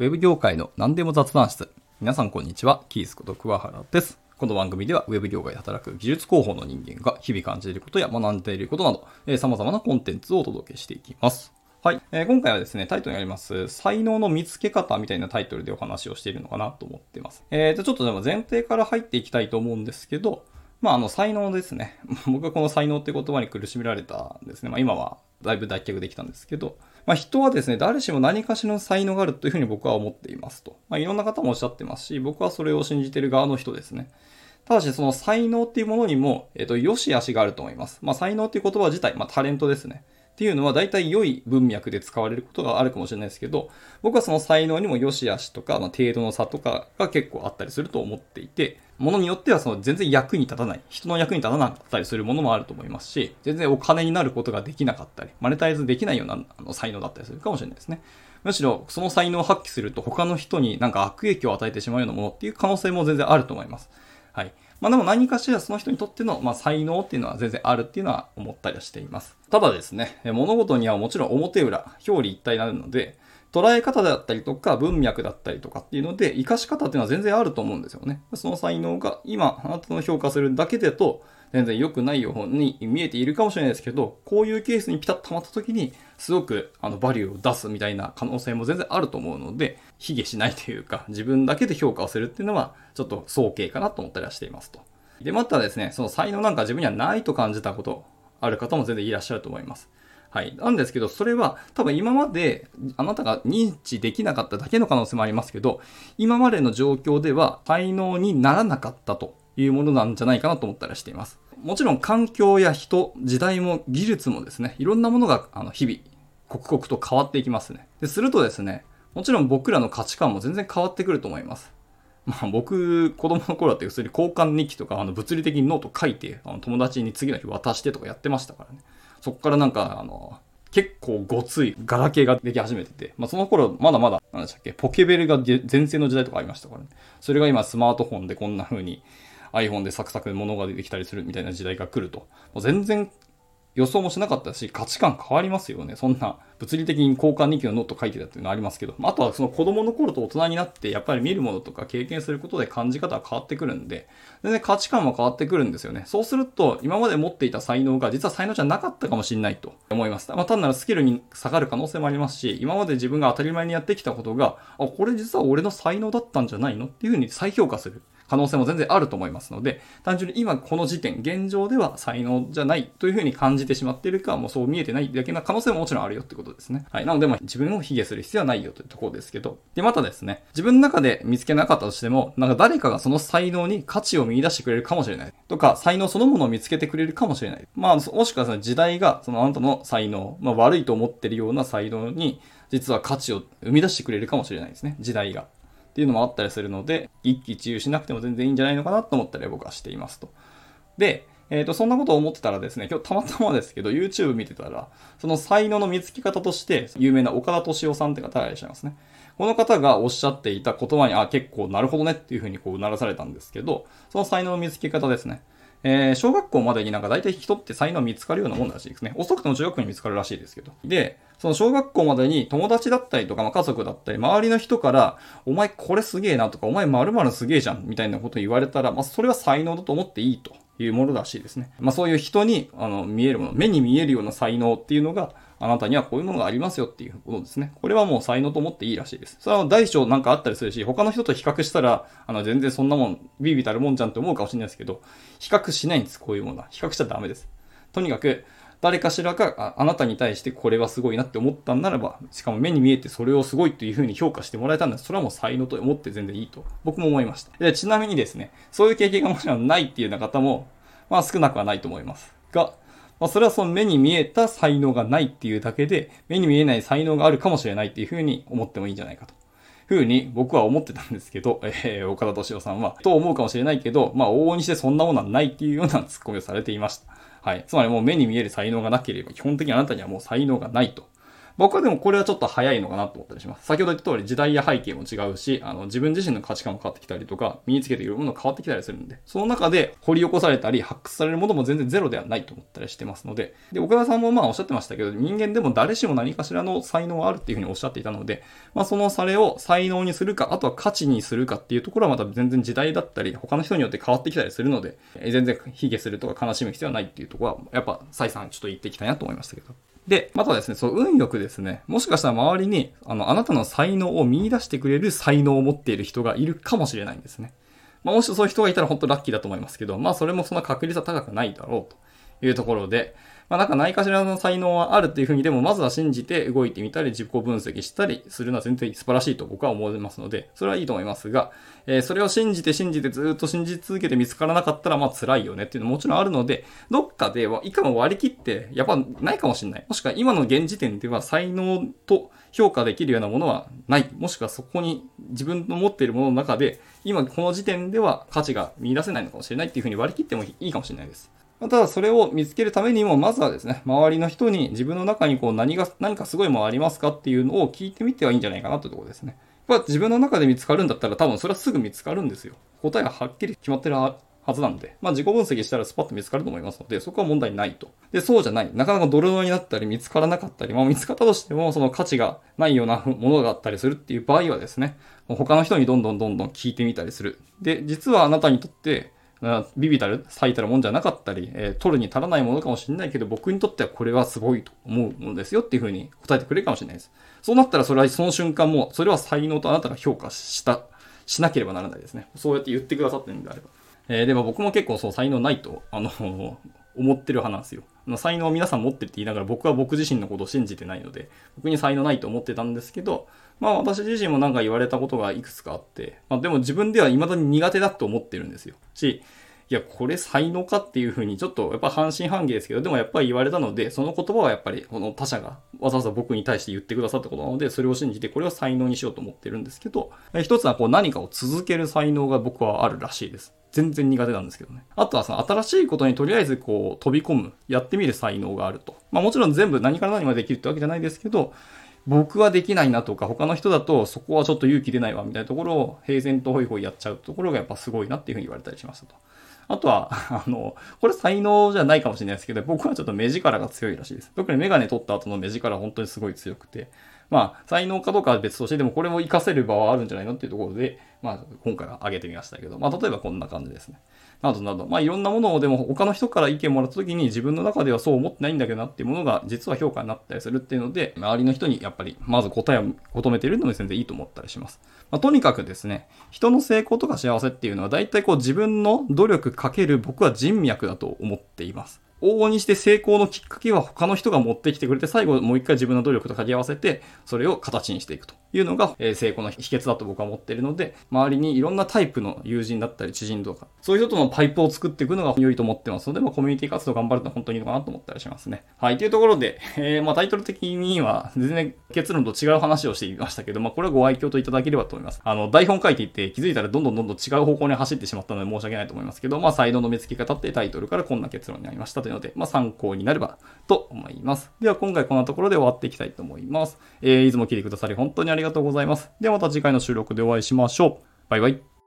ウェブ業界の何でも雑談室。皆さんこんにちは。キースこと桑原です。この番組ではウェブ業界で働く技術広報の人間が日々感じていることや学んでいることなど、えー、様々なコンテンツをお届けしていきます。はい、えー今回はですね、タイトルにあります、才能の見つけ方みたいなタイトルでお話をしているのかなと思っています。えー、じゃあちょっとでも前提から入っていきたいと思うんですけど、まあ、あの、才能ですね。僕はこの才能って言葉に苦しめられたんですね。まあ、今はだいぶ脱却できたんですけど、まあ、人はですね、誰しも何かしらの才能があるというふうに僕は思っていますと。まあ、いろんな方もおっしゃってますし、僕はそれを信じてる側の人ですね。ただし、その才能っていうものにも、えっ、と、良し悪しがあると思います。まあ、才能っていう言葉自体、まあ、タレントですね。っていうのは大体良い文脈で使われることがあるかもしれないですけど、僕はその才能にも良し悪しとか、まあ、程度の差とかが結構あったりすると思っていて、ものによってはその全然役に立たない、人の役に立たなかったりするものもあると思いますし、全然お金になることができなかったり、マネタイズできないようなあの才能だったりするかもしれないですね。むしろその才能を発揮すると他の人になんか悪影響を与えてしまうようなものっていう可能性も全然あると思います。はい。まあでも何かしらその人にとっての、まあ、才能っていうのは全然あるっていうのは思ったりはしています。ただですね、物事にはもちろん表裏、表裏一体になるので、捉え方だったりとか文脈だったりとかっていうので、活かし方っていうのは全然あると思うんですよね。その才能が今、あなたの評価するだけだと、全然良くないように見えているかもしれないですけど、こういうケースにピタッとはまった時に、すごくあのバリューを出すみたいな可能性も全然あると思うので、卑下しないというか、自分だけで評価をするっていうのは、ちょっと早計かなと思ったりはしていますと。で、またですね、その才能なんか自分にはないと感じたことある方も全然いらっしゃると思います。はい。なんですけど、それは多分今まであなたが認知できなかっただけの可能性もありますけど、今までの状況では才能にならなかったというものなんじゃないかなと思ったりしています。もちろん環境や人、時代も技術もですね、いろんなものがあの日々、刻々と変わっていきますね。で、するとですね、もちろん僕らの価値観も全然変わってくると思います。まあ僕、子供の頃だって普通に交換日記とか、あの物理的にノート書いて、あの友達に次の日渡してとかやってましたからね。そこからなんか、あの、結構ごついガラケーができ始めてて、まあその頃まだまだ、なんでしたっけ、ポケベルがで全盛の時代とかありましたからね。それが今スマートフォンでこんな風に iPhone でサクサク物が出てきたりするみたいな時代が来ると、全然予想もしなかったし、価値観変わりますよね。そんな、物理的に交換日記のノート書いてたっていうのはありますけど、あとはその子供の頃と大人になって、やっぱり見るものとか経験することで感じ方が変わってくるんで、全然価値観も変わってくるんですよね。そうすると、今まで持っていた才能が実は才能じゃなかったかもしれないと思います。まあ、単なるスキルに下がる可能性もありますし、今まで自分が当たり前にやってきたことが、あ、これ実は俺の才能だったんじゃないの？っていうふうに再評価する。可能性も全然あると思いますので、単純に今この時点、現状では才能じゃないというふうに感じてしまっているか、もうそう見えてないだけな可能性ももちろんあるよってことですね。はい。なので、まあ自分を卑下する必要はないよというところですけど。で、またですね、自分の中で見つけなかったとしても、なんか誰かがその才能に価値を見出してくれるかもしれない。とか、才能そのものを見つけてくれるかもしれない。まあ、もしくはその時代が、そのあなたの才能、まあ悪いと思ってるような才能に、実は価値を生み出してくれるかもしれないですね。時代が。っていうのもあったりするので、一喜一憂しなくても全然いいんじゃないのかなと思ったり僕はしていますと。で、えっ、と、そんなことを思ってたらですね、今日たまたまですけど、YouTube 見てたら、その才能の見つけ方として、有名な岡田敏夫さんって方がいらっしゃいますね。この方がおっしゃっていた言葉に、あ、結構なるほどねっていうふうにこう、うならされたんですけど、その才能の見つけ方ですね。えー、小学校までになんか大体人って才能見つかるようなもんだらしいですね。遅くても中学校に見つかるらしいですけど。で、その小学校までに友達だったりとか、まあ、家族だったり、周りの人から、お前これすげえなとか、お前〇〇すげえじゃんみたいなこと言われたら、まあ、それは才能だと思っていいというものらしいですね。まあ、そういう人に、あの、見えるもの、目に見えるような才能っていうのが、あなたにはこういうものがありますよっていうことですね。これはもう才能と思っていいらしいです。それは大小なんかあったりするし、他の人と比較したら、あの、全然そんなもん、ビビたるもんじゃんって思うかもしれないですけど、比較しないんです、こういうものは。比較しちゃダメです。とにかく、誰かしらがあなたに対してこれはすごいなって思ったんならば、しかも目に見えてそれをすごいというふうに評価してもらえたんだそれはもう才能と思って全然いいと、僕も思いました。でちなみにですね、そういう経験がもちろんないっていうような方も、まあ少なくはないと思います。が、まあそれはその目に見えた才能がないっていうだけで、目に見えない才能があるかもしれないっていうふうに思ってもいいんじゃないかと。ふうに僕は思ってたんですけど、えー、岡田敏夫さんは、と思うかもしれないけど、まあ往々にしてそんなものはないっていうようなツッコミをされていました。はい。つまりもう目に見える才能がなければ、基本的にあなたにはもう才能がないと。僕はでもこれはちょっと早いのかなと思ったりします。先ほど言った通り時代や背景も違うし、あの、自分自身の価値観も変わってきたりとか、身につけているものが変わってきたりするんで、その中で掘り起こされたり、発掘されるものも全然ゼロではないと思ったりしてますので、で、岡田さんもまあおっしゃってましたけど、人間でも誰しも何かしらの才能があるっていうふうにおっしゃっていたので、まあそのそれを才能にするか、あとは価値にするかっていうところはまた全然時代だったり、他の人によって変わってきたりするので、全然卑下するとか悲しむ必要はないっていうところは、やっぱ再三ちょっと言っていきたいなと思いましたけど。で、またですね、そう、運よくですね、もしかしたら周りに、あの、あなたの才能を見出してくれる才能を持っている人がいるかもしれないんですね。まあ、もしそういう人がいたら本当ラッキーだと思いますけど、まあ、それもそんな確率は高くないだろうというところで、まあなんか何かしらの才能はあるっていうふうにでもまずは信じて動いてみたり自己分析したりするのは全然素晴らしいと僕は思いますので、それはいいと思いますが、えー、それを信じて信じてずっと信じ続けて見つからなかったらまあ辛いよねっていうのももちろんあるので、どっかではいかも割り切ってやっぱないかもしれない。もしくは今の現時点では才能と評価できるようなものはない。もしくはそこに自分の持っているものの中で、今この時点では価値が見出せないのかもしれないっていうふうに割り切ってもいいかもしれないです。ただそれを見つけるためにも、まずはですね、周りの人に自分の中にこう何が、何かすごいものありますかっていうのを聞いてみてはいいんじゃないかなというところですね。やっぱ自分の中で見つかるんだったら多分それはすぐ見つかるんですよ。答えははっきり決まってるはずなんで。まあ自己分析したらスパッと見つかると思いますので、そこは問題ないと。で、そうじゃない。なかなか泥沼になったり見つからなかったり、まあ見つかったとしてもその価値がないようなものがあったりするっていう場合はですね、他の人にどんどんどんどん聞いてみたりする。で、実はあなたにとってビビたる最たるもんじゃなかったり、えー、取るに足らないものかもしれないけど、僕にとってはこれはすごいと思うものですよっていうふうに答えてくれるかもしれないです。そうなったらそれはその瞬間も、それは才能とあなたが評価した、しなければならないですね。そうやって言ってくださってるんであれば。えー、でも僕も結構そう才能ないと、あの、思ってる派なんですよ。才能を皆さん持ってるって言いながら僕は僕自身のことを信じてないので、僕に才能ないと思ってたんですけど、まあ私自身もなんか言われたことがいくつかあって、まあでも自分では未だに苦手だと思ってるんですよ。し、いや、これ才能かっていうふうに、ちょっとやっぱ半信半疑ですけど、でもやっぱり言われたので、その言葉はやっぱり、この他者がわざわざ僕に対して言ってくださったことなので、それを信じて、これを才能にしようと思ってるんですけど、一つはこう何かを続ける才能が僕はあるらしいです。全然苦手なんですけどね。あとはその新しいことにとりあえずこう飛び込む、やってみる才能があると。まあもちろん全部何から何までできるってわけじゃないですけど、僕はできないなとか、他の人だとそこはちょっと勇気出ないわみたいなところを平然とホイホイやっちゃうところがやっぱすごいなっていうふうに言われたりしましたと。あとは、あの、これ才能じゃないかもしれないですけど、僕はちょっと目力が強いらしいです。特にメガネ取った後の目力本当にすごい強くて、まあ、才能かどうかは別として、でもこれも活かせる場はあるんじゃないのっていうところで、まあ、今回は挙げてみましたけど、まあ、例えばこんな感じですね。などなど、まあ、いろんなものをでも他の人から意見もらった時に自分の中ではそう思ってないんだけどなっていうものが実は評価になったりするっていうので、周りの人にやっぱりまず答えを求めているので全然いいと思ったりします。まあ、とにかくですね、人の成功とか幸せっていうのは大体こう自分の努力かける僕は人脈だと思っています。往々にして成功のきっかけは他の人が持ってきてくれて、最後もう一回自分の努力と掛け合わせて、それを形にしていくというのが、え成功の秘訣だと僕は思っているので、周りにいろんなタイプの友人だったり知人とか、そういう人とのパイプを作っていくのが良いと思ってますので、まあ、コミュニティ活動頑張ると本当にいいのかなと思ったりしますね。はい、というところで、えー、まあタイトル的には全然結論と違う話をしていましたけど、まあこれはご愛嬌といただければと思います。あの、台本書いていって気づいたらどんどんどんどん違う方向に走ってしまったので申し訳ないと思いますけど、まあ才能の見つけ方ってタイトルからこんな結論になりましたというので、まあ参考になればと思います。では今回こんなところで終わっていきたいと思います。えー、いつも聞いてくださり本当にありがとうございます。ではまた次回の収録でお会いしましょう。バイバイ。